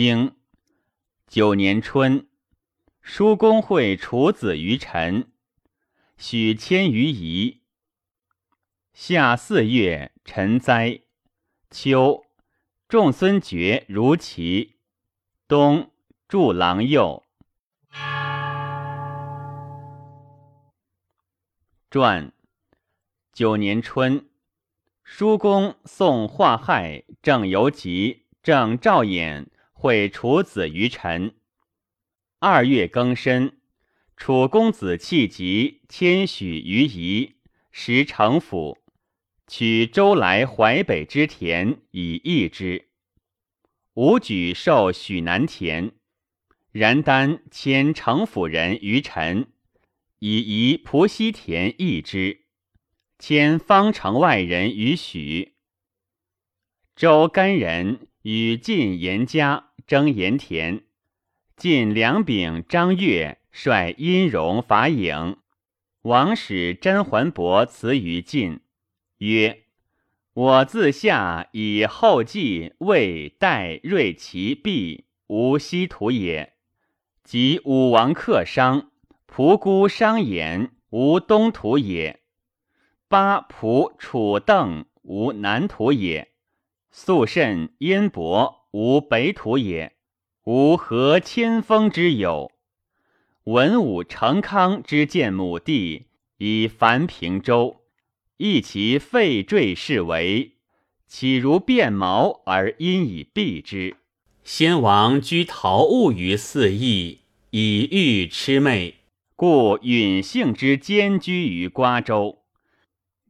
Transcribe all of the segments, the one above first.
经九年春，叔公会处子于臣，许迁于夷。夏四月，臣灾。秋，仲孙爵如齐。冬，祝郎右。传九年春，叔公送华亥，正游吉，正赵衍。会楚子于臣。二月庚申，楚公子弃疾迁许于夷，时城府，取周来淮北之田以易之。吴举受许南田，然丹迁城府人于陈，以夷蒲溪田易之，迁方城外人于许。周干人与晋严家。征盐田，晋梁炳、张悦率殷荣、伐颍。王使甄桓伯辞于晋，曰：“我自下以后继魏、代、瑞、齐、毕无西土也；及武王克商，蒲姑、商言无东土也；八蒲、楚、邓无南土也；肃慎、殷伯。”无北土也，无何千峰之有。文武成康之建母地，以繁平周，亦其废坠是为，岂如变毛而因以避之？先王居陶物于四邑，以欲魑魅，故允幸之兼居于瓜州。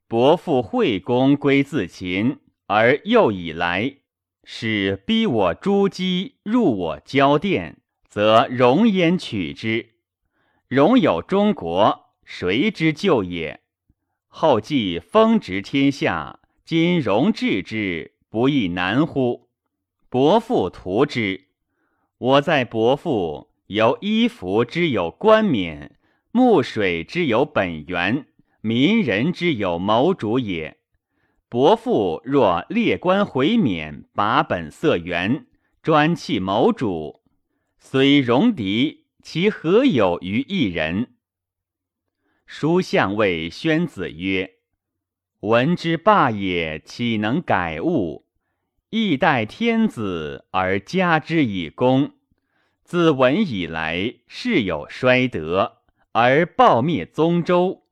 伯父惠公归自秦，而又以来。使逼我诸姬入我交殿，则容焉取之。容有中国，谁之救也？后继封执天下，今容治之，不亦难乎？伯父图之。我在伯父，有衣服之有冠冕，木水之有本源，民人之有谋主也。伯父若列官回免，把本色源，专弃谋主，虽戎狄，其何有于一人？书相谓宣子曰：“闻之霸也，岂能改物？亦待天子而加之以功。自闻以来，世有衰德，而暴灭宗周，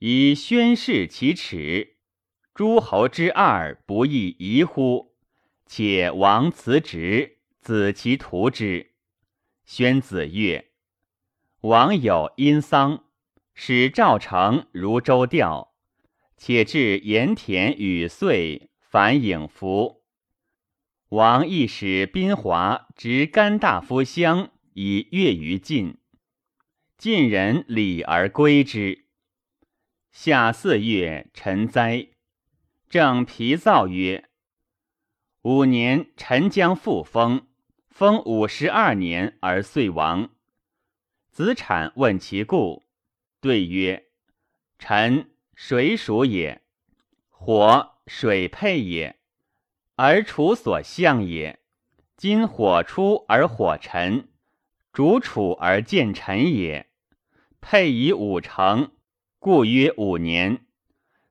以宣示其耻。”诸侯之二不亦宜乎？且王辞职，子其图之。宣子曰：“王有殷丧，使赵成如周调，且至盐田与岁，反影服。王亦使宾华执甘大夫相以悦于晋。晋人礼而归之。夏四月，臣灾。”正皮造曰：“五年，臣将复封。封五十二年而遂亡。子产问其故，对曰：‘臣水属也，火水配也，而楚所向也。今火出而火沉，主楚而见臣也。配以五成，故曰五年。’”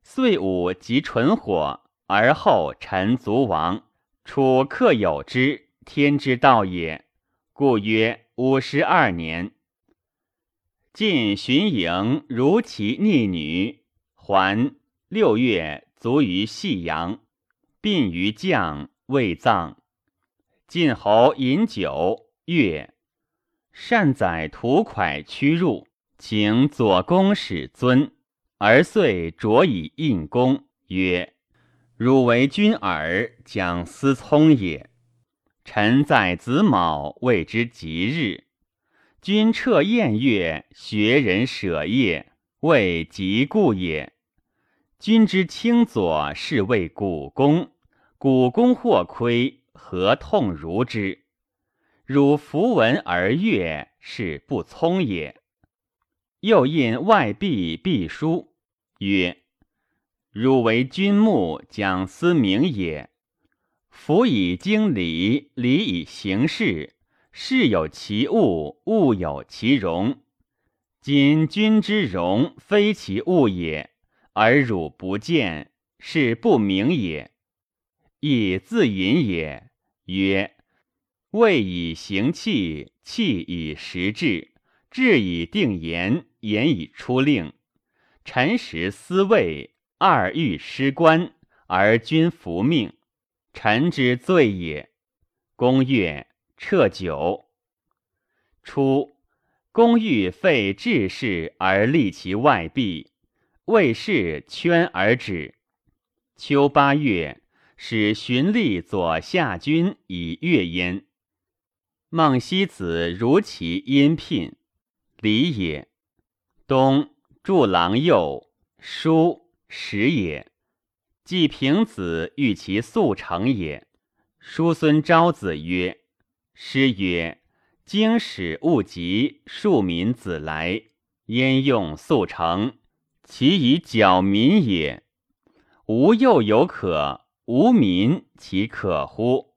岁午即纯火，而后臣卒亡。楚克有之，天之道也。故曰五十二年。晋巡营如其逆女，还六月卒于细阳，殡于将，未葬。晋侯饮酒，曰：“善宰土蒯屈入，请左公使尊。”而遂着以印公曰：“汝为君耳，将思聪也。臣在子卯，谓之吉日。君彻宴乐，学人舍业，谓吉故也。君之清左，是谓古公。古公或亏，何痛如之？汝弗闻而悦，是不聪也。又印外壁壁书。”曰：汝为君牧，将思明也。夫以经礼，礼以行事，事有其物，物有其容。今君之容非其物也，而汝不见，是不明也。亦自隐也，曰：未以行气，气以实质，志以定言，言以出令。臣实思位，二欲失官，而君服命，臣之罪也。公曰：撤酒。初。公欲废治事而立其外弊，魏氏圈而止。秋八月，使荀立左下军以阅焉。孟西子如其阴聘，礼也。冬，助郎右，叔时也。季平子欲其速成也。叔孙昭子曰：“师曰。”经史勿及，庶民子来，焉用速成？其以矫民也。吾幼有可，无民其可乎？